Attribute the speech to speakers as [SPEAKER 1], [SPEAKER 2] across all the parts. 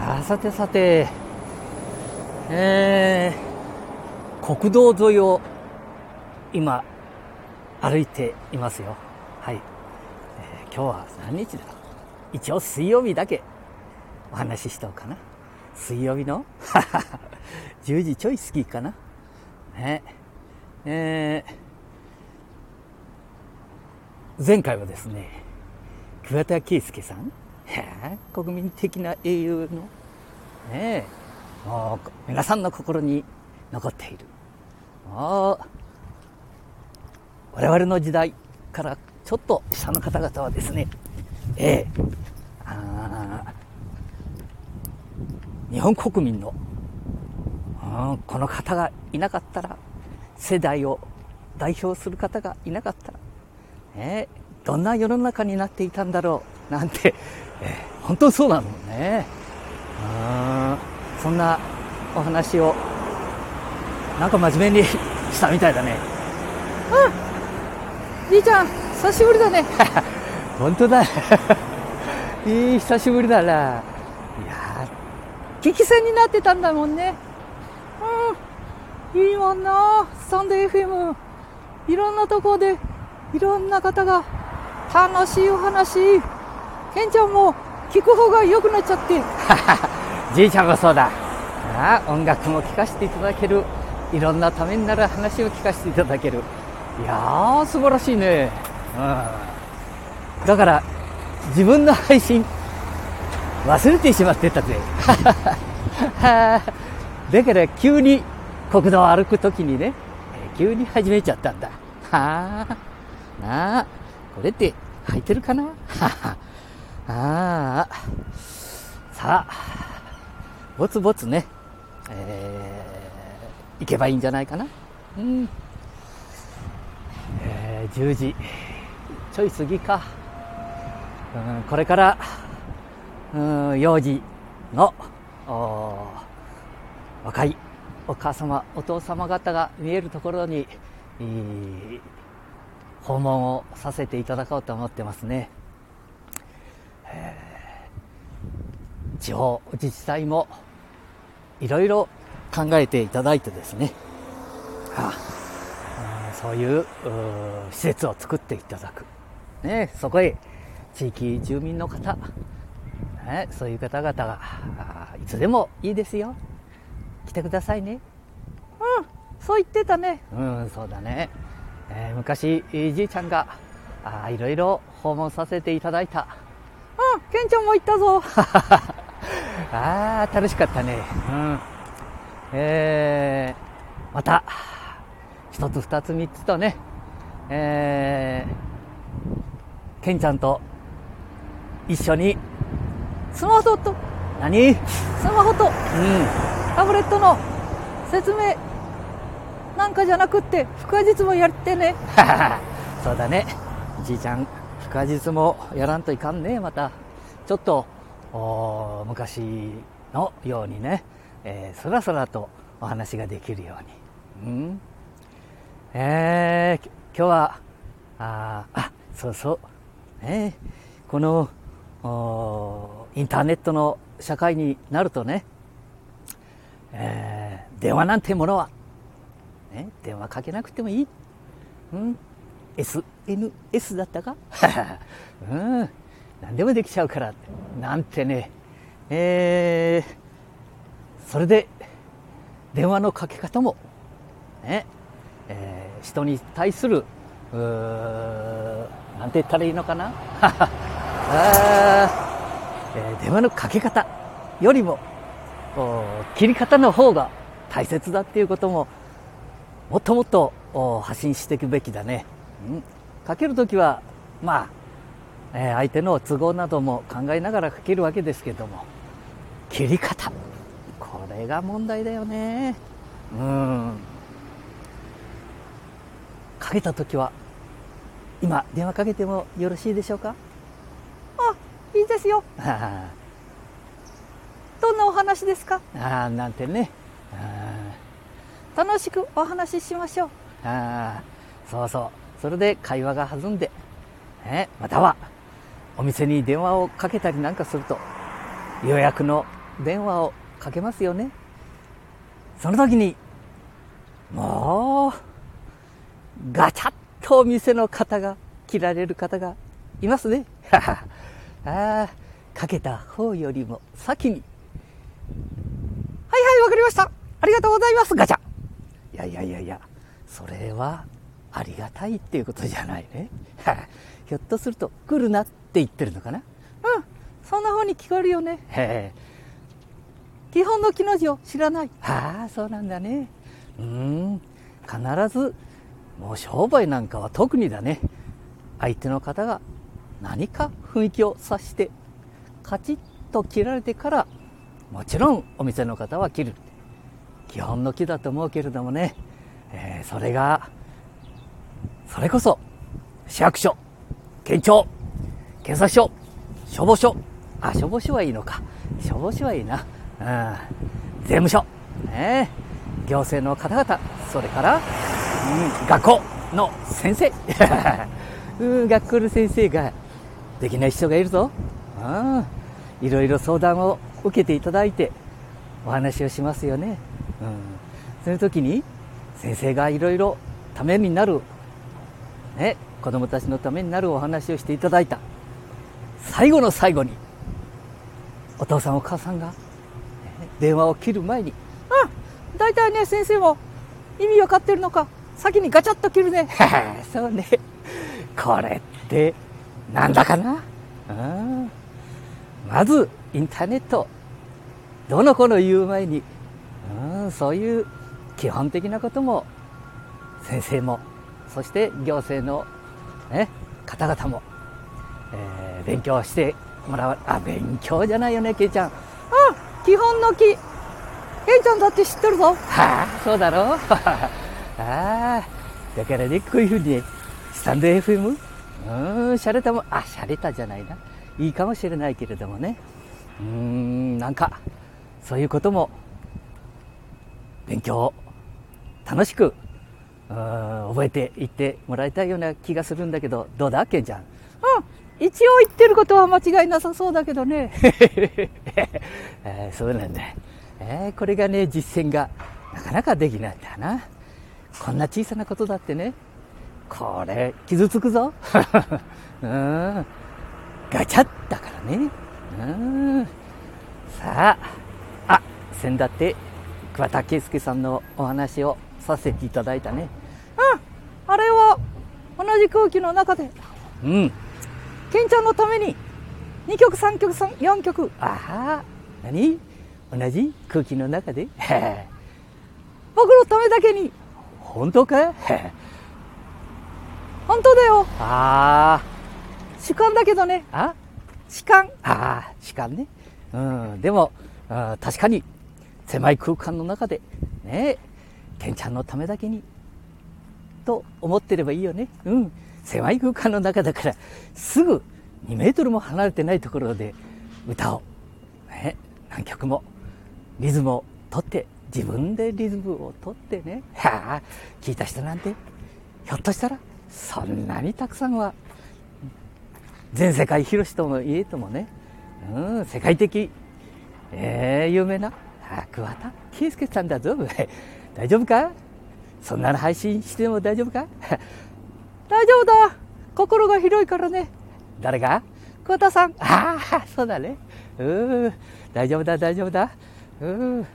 [SPEAKER 1] あさてさて、えー、国道沿いを今歩いていますよ。はい。えー、今日は何日だ？一応水曜日だけお話ししとうかな。水曜日の？10時ちょい過ぎかな。ね。えー、前回はですね、桑田佳祐さん、国民的な英雄の、ねもう皆さんの心に残っている。我々の時代からちょっと下の方々はですね、ええあ日本国民の、この方がいなかったら、世代を代表する方がいなかったら、え、どんな世の中になっていたんだろうなんて、えー、本当そうなのね。そんなお話を、なんか真面目にしたみたいだね。うんじいちゃん、久しぶりだね。本当だ。いい、久しぶりだな。いや激戦になってたんだもんね。うん。いいもんな。スタンド FM。いろんなとこで、いろんな方が、楽しいお話。ケンちゃんも聞く方が良くなっちゃって。じいちゃんもそうだ。ああ音楽も聴かせていただける。いろんなためになる話を聞かせていただける。いやー、素晴らしいね。うん。だから、自分の配信、忘れてしまってたぜ。だから急に国道を歩くときにね、急に始めちゃったんだ。はあ、なあ、これって履いてるかな？はあ、さあ、ぼつぼつね、えー、行けばいいんじゃないかな？うん。えー、10時ちょい過ぎか。うん、これから、うん、幼児の若いお母様、お父様方が見えるところに、訪問をさせていただこうと思ってますね。地方自治体もいろいろ考えていただいてですね、はあ、そういう施設を作っていただく。ね、そこへ地域住民の方、ね、そういう方々がいつでもいいですよ。来てくださいね。うん、そう言ってたね。うん、そうだね。えー、昔、じいちゃんが、いろいろ訪問させていただいた。うん、ケンちゃんも行ったぞ。ああ、楽しかったね。うん。えー、また、一つ二つ三つとね、えー、ケンちゃんと一緒に、スマホと、何？スマホと、うん、タブレットの説明なんかじゃなくって、腹話術もやってね。そうだね。じいちゃん、腹話術もやらんといかんね、また。ちょっと、お昔のようにね、えー、そらそらとお話ができるように。うん？えー、今日は、あ、あ、そうそう。ね、このお、インターネットの社会になるとね、えー、電話なんてものは、ね、電話かけなくてもいい。うん？SNS だったか？うん。何でもできちゃうから。なんてね。えー、それで、電話のかけ方も、ね、えー、人に対する、うなんて言ったらいいのかな あ、えー、電話のかけ方よりも、切り方の方が大切だっていうことも、もっともっと発信していくべきだね。うん、かけるときは、まあ、えー、相手の都合なども考えながらかけるわけですけども、切り方。これが問題だよね。うん。かけたときは、今、電話かけてもよろしいでしょうか？
[SPEAKER 2] あ、いいですよ。どんなお話ですか？
[SPEAKER 1] ああ、なんてね。
[SPEAKER 2] 楽しくお話ししましょう。
[SPEAKER 1] ああ、そうそう。それで会話が弾んで、ね、または、お店に電話をかけたりなんかすると、予約の電話をかけますよね。その時に、もう、ガチャッとお店の方が、切られる方がいますね。ああ、かけた方よりも先に。はいはい、わかりました。ありがとうございます、ガチャ。いやいやいやいや、それはありがたいっていうことじゃないね。ひょっとすると来るなって言ってるのかな？
[SPEAKER 2] うん、そんな風に聞こえるよね。へ基本の木の字を知らない。
[SPEAKER 1] ああ、そうなんだね。うん、必ず、もう商売なんかは特にだね。相手の方が何か雰囲気を察して、カチッと切られてから、もちろんお店の方は切る。基本の木だと思うけれどもね、えー、それが、それこそ、市役所、県庁、警察署、消防署、あ、消防署はいいのか。消防署はいいな。うん、税務署、ね、行政の方々、それから、うん、学校の先生、うん、学校の先生ができない人がいるぞ。うん、いろいろ相談を受けていただいて、お話をしますよね。うん、その時に、先生がいろいろためになる、ね、子供たちのためになるお話をしていただいた。最後の最後に、お父さんお母さんが、電話を切る前に、
[SPEAKER 2] うん、大体ね、先生も意味わかってるのか、先にガチャッと切るね。
[SPEAKER 1] そうね。これって、なんだかな？うん。まず、インターネット。どの子の言う前に、うん、そういう基本的なことも、先生も、そして行政の、ね、方々も、えー、勉強してもらう。あ、勉強じゃないよね、けいちゃん。うん、
[SPEAKER 2] 基本の木。けいちゃんだって知ってるぞ。
[SPEAKER 1] はあ、そうだろう。ああ、だからね、こういうふうに、スタンド FM? うん、洒落たも、あ、洒落たじゃないな。いいかもしれないけれどもね。うん、なんか、そういうことも、勉強楽しく覚えていってもらいたいような気がするんだけど、どうだ、ケンちゃん？
[SPEAKER 2] うん、一応言ってることは間違いなさそうだけどね。
[SPEAKER 1] えー、そうなんだ。えー、これがね、実践がなかなかできないんだな。こんな小さなことだってね、これ、傷つくぞ。うん、ガチャだからね。うん、さあ、あ、先だって桑田佳祐さんのお話をさせていただいたね。
[SPEAKER 2] うん。あれは、同じ空気の中で。
[SPEAKER 1] うん。
[SPEAKER 2] ケンちゃんのために、2曲、3曲、4曲。
[SPEAKER 1] ああ、何？同じ？空気の中で？
[SPEAKER 2] 僕のためだけに。
[SPEAKER 1] 本当か？
[SPEAKER 2] 本当だよ。
[SPEAKER 1] ああ。
[SPEAKER 2] 主観だけどね。
[SPEAKER 1] あ？
[SPEAKER 2] 主観。
[SPEAKER 1] ああ、主観ね。うん。でも、確かに、狭い空間の中で、ね、ケンちゃんのためだけに、と思ってればいいよね。うん。狭い空間の中だから、すぐ2メートルも離れてないところで歌を、ね、何曲もリズムを取って、自分でリズムを取ってね、はあ、聞いた人なんて、ひょっとしたら、そんなにたくさんは、全世界広しとも言えともね、うん、世界的、えー、有名な。桑田佳祐さんだぞ。大丈夫か？そんなの配信しても大丈夫か？
[SPEAKER 2] 大丈夫だ。心が広いからね。
[SPEAKER 1] 誰が？
[SPEAKER 2] 桑田さん。
[SPEAKER 1] ああ、そうだね。うん。大丈夫だ、大丈夫だ。うん。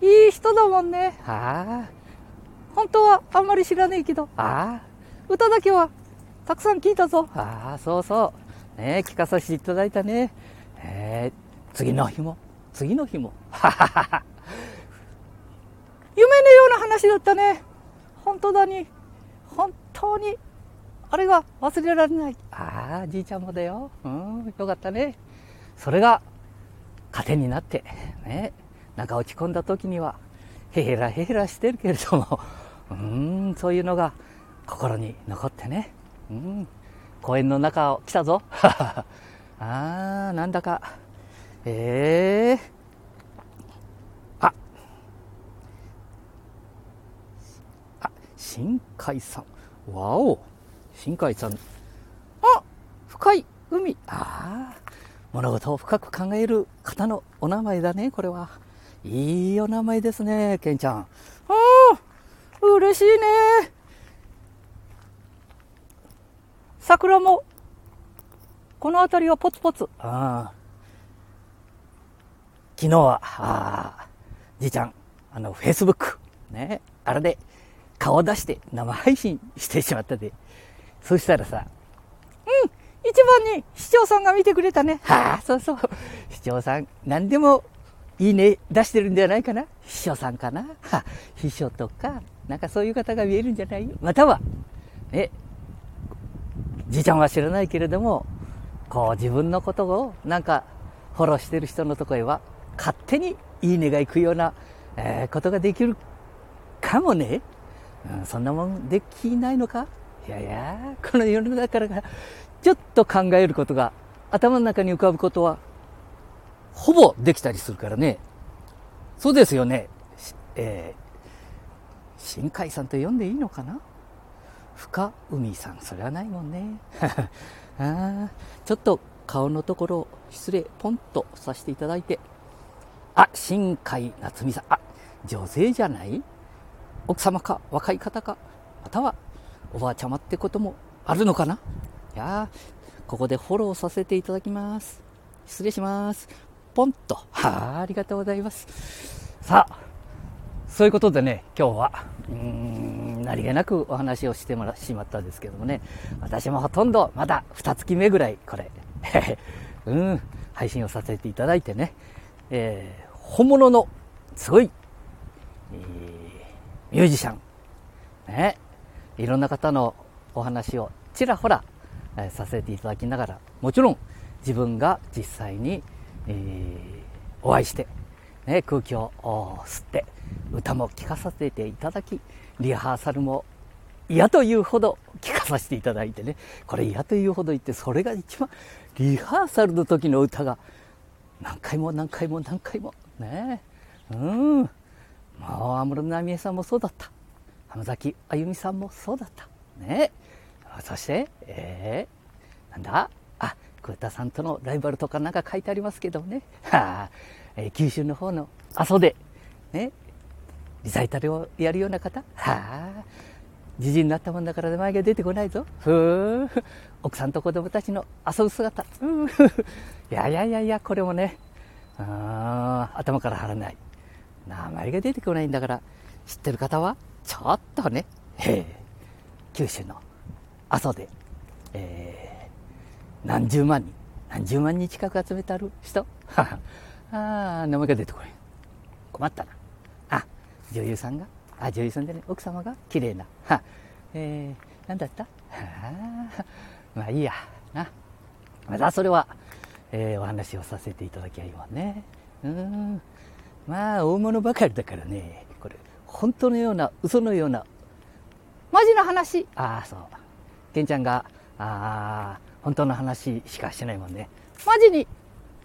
[SPEAKER 2] いい人だもんね。
[SPEAKER 1] ああ。
[SPEAKER 2] 本当はあんまり知らねえけど。
[SPEAKER 1] ああ。
[SPEAKER 2] 歌だけはたくさん聞いたぞ。
[SPEAKER 1] ああ、そうそう。ね聞かさせていただいたね。えー、次の日も？次の日も？
[SPEAKER 2] 夢のような話だったね。本当だに。本当に。あれが忘れられない。
[SPEAKER 1] ああ、じいちゃんもだよ。うん、よかったね。それが、糧になって、ね。なんか落ち込んだ時には、へへらへへらしてるけれども、うん、そういうのが心に残ってね。うん、公園の中を来たぞ。ああ、なんだか、ええー、あ、新海さん。わお、新海さん。
[SPEAKER 2] あ、深い海。
[SPEAKER 1] ああ、物事を深く考える方のお名前だね、これは。いいお名前ですね、ケンちゃん。あ
[SPEAKER 2] あ、嬉しいね。桜も、この辺りはポツポツ。ああ。
[SPEAKER 1] 昨日は、ああ、じいちゃん、あの、フェイスブック、ね、あれで顔を出して生配信してしまったで。そしたらさ、
[SPEAKER 2] うん、一番に市長さんが見てくれたね。
[SPEAKER 1] はあ、そうそう。市長さん、何でもいいね出してるんじゃないかな。秘書さんかな。は秘書とか、なんかそういう方が見えるんじゃないまたは、ね、じいちゃんは知らないけれども、こう自分のことをなんかフォローしてる人のとこへは勝手にいいねが行くような、えー、ことができるかもね。うん、そんなもんできないのか？いやいや、この世の中からちょっと考えることが頭の中に浮かぶことはほぼできたりするからね。そうですよね。えー、新海さんと呼んでいいのかな？深海さん、それはないもんね。あちょっと顔のところ失礼、ポンとさせていただいて。あ、新海夏美さん。あ、女性じゃない？奥様か、若い方か、またはおばあちゃまってこともあるのかな？いやここでフォローさせていただきます。失礼します。ポンと。は あ、ありがとうございます。さあ、そういうことでね、今日は、うーん、何気なくお話をしてもらしまったんですけどもね、私もほとんどまだ2月目ぐらい、これ、うん、配信をさせていただいてね、えー、本物の、すごい、えー、ミュージシャン、ね、いろんな方のお話をちらほら、えー、させていただきながら、もちろん自分が実際にえー、お会いして、ね、空気を吸って歌も聴かさせていただきリハーサルも嫌というほど聴かさせていただいてねこれ嫌というほど言ってそれが一番リハーサルの時の歌が何回も何回も何回もね。うん。もう安室奈美恵さんもそうだった。浜崎あゆみさんもそうだった。ね。そしてえー、なんだ？あ桑田さんとのライバルとかなんか書いてありますけどね、はあえ、九州の方の阿蘇で、ね、リサイタルをやるような方、はあ、じじになったもんだから名前が出てこないぞ。ふ奥さんと子供たちの遊ぶ姿。ういやいやいやいや、これもね、あ頭から張らない。名前が出てこないんだから、知ってる方は、ちょっとね、九州の阿蘇で、えー何十万人、何十万人近く集めてある人？ああ、名前が出てこない。困ったな。あ、女優さんが、あ、女優さんでね、奥様が？綺麗な。はえー、なんだった？あ、まあいいや、な。またそれは、えー、お話をさせていただきゃいいわね。うん。まあ、大物ばかりだからね、これ、本当のような、嘘のような、
[SPEAKER 2] マジな話？
[SPEAKER 1] ああ、そう。ケンちゃんが、ああ、本当の話しかしてないもんね。
[SPEAKER 2] マジに？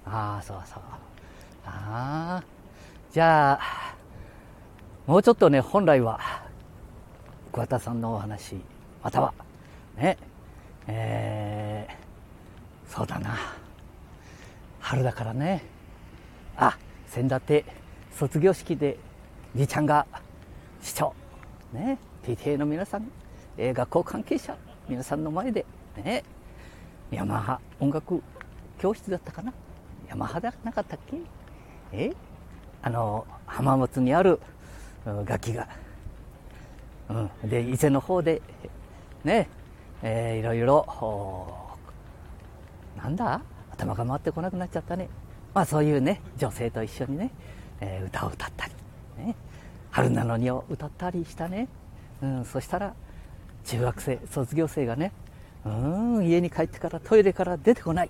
[SPEAKER 1] ああ、そうそう。ああ。じゃあ、もうちょっとね、本来は、桑田さんのお話、または、ね、えー、そうだな。春だからね。あ、先だって卒業式で、じいちゃんが市長、ね、PTA の皆さん、えー、学校関係者、皆さんの前で、ね、ヤマハ音楽教室だったかな？ヤマハでなかったっけ？え？あの浜松にある楽器が、うん、で伊勢の方でねえー、いろいろなんだ？頭が回ってこなくなっちゃったね。まあそういうね女性と一緒にね、えー、歌を歌ったり、ね、春なのにを歌ったりしたね、うん、そしたら中学生卒業生がねうん家に帰ってからトイレから出てこない。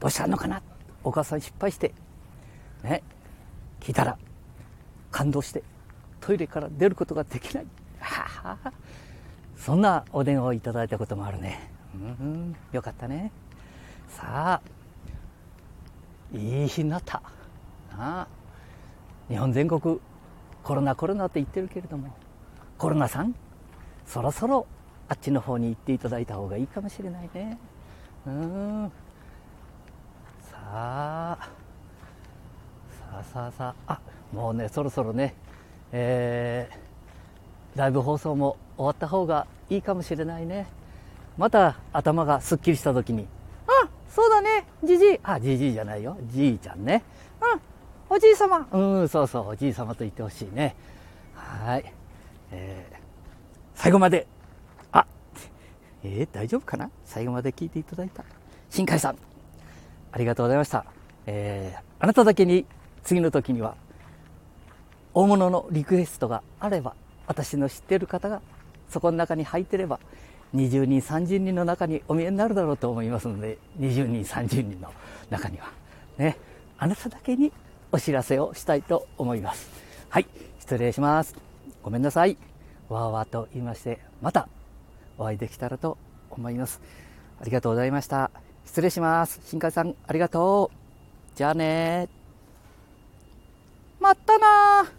[SPEAKER 1] どうしたのかな？お母さん失敗してね。聞いたら感動してトイレから出ることができない。はあそんなお電話をいただいたこともあるね。うんよかったね。さあいい日になった。ああ。日本全国コロナコロナって言ってるけれどもコロナさんそろそろあっちの方に行っていただいた方がいいかもしれないね。うん。さあさあさあさああもうねそろそろねえー、ライブ放送も終わった方がいいかもしれないね。また頭がすっきりした時に
[SPEAKER 2] あ、そうだね、じじい。
[SPEAKER 1] あじじいじゃないよ。じいちゃんね
[SPEAKER 2] うん、おじい様。
[SPEAKER 1] うんそうそうおじい様と言ってほしいね。はい。えー、最後まで。あえー、大丈夫かな？最後まで聞いていただいた。新海さん。ありがとうございました、えー、あなただけに次の時には大物のリクエストがあれば私の知ってる方がそこの中に入ってれば20人30人の中にお見えになるだろうと思いますので20人30人の中には。ね。あなただけにお知らせをしたいと思います。はい、失礼します。ごめんなさい。わーわーと言いまして、またお会いできたらと思います。ありがとうございました。失礼します。新海さん、ありがとう。じゃあねまったな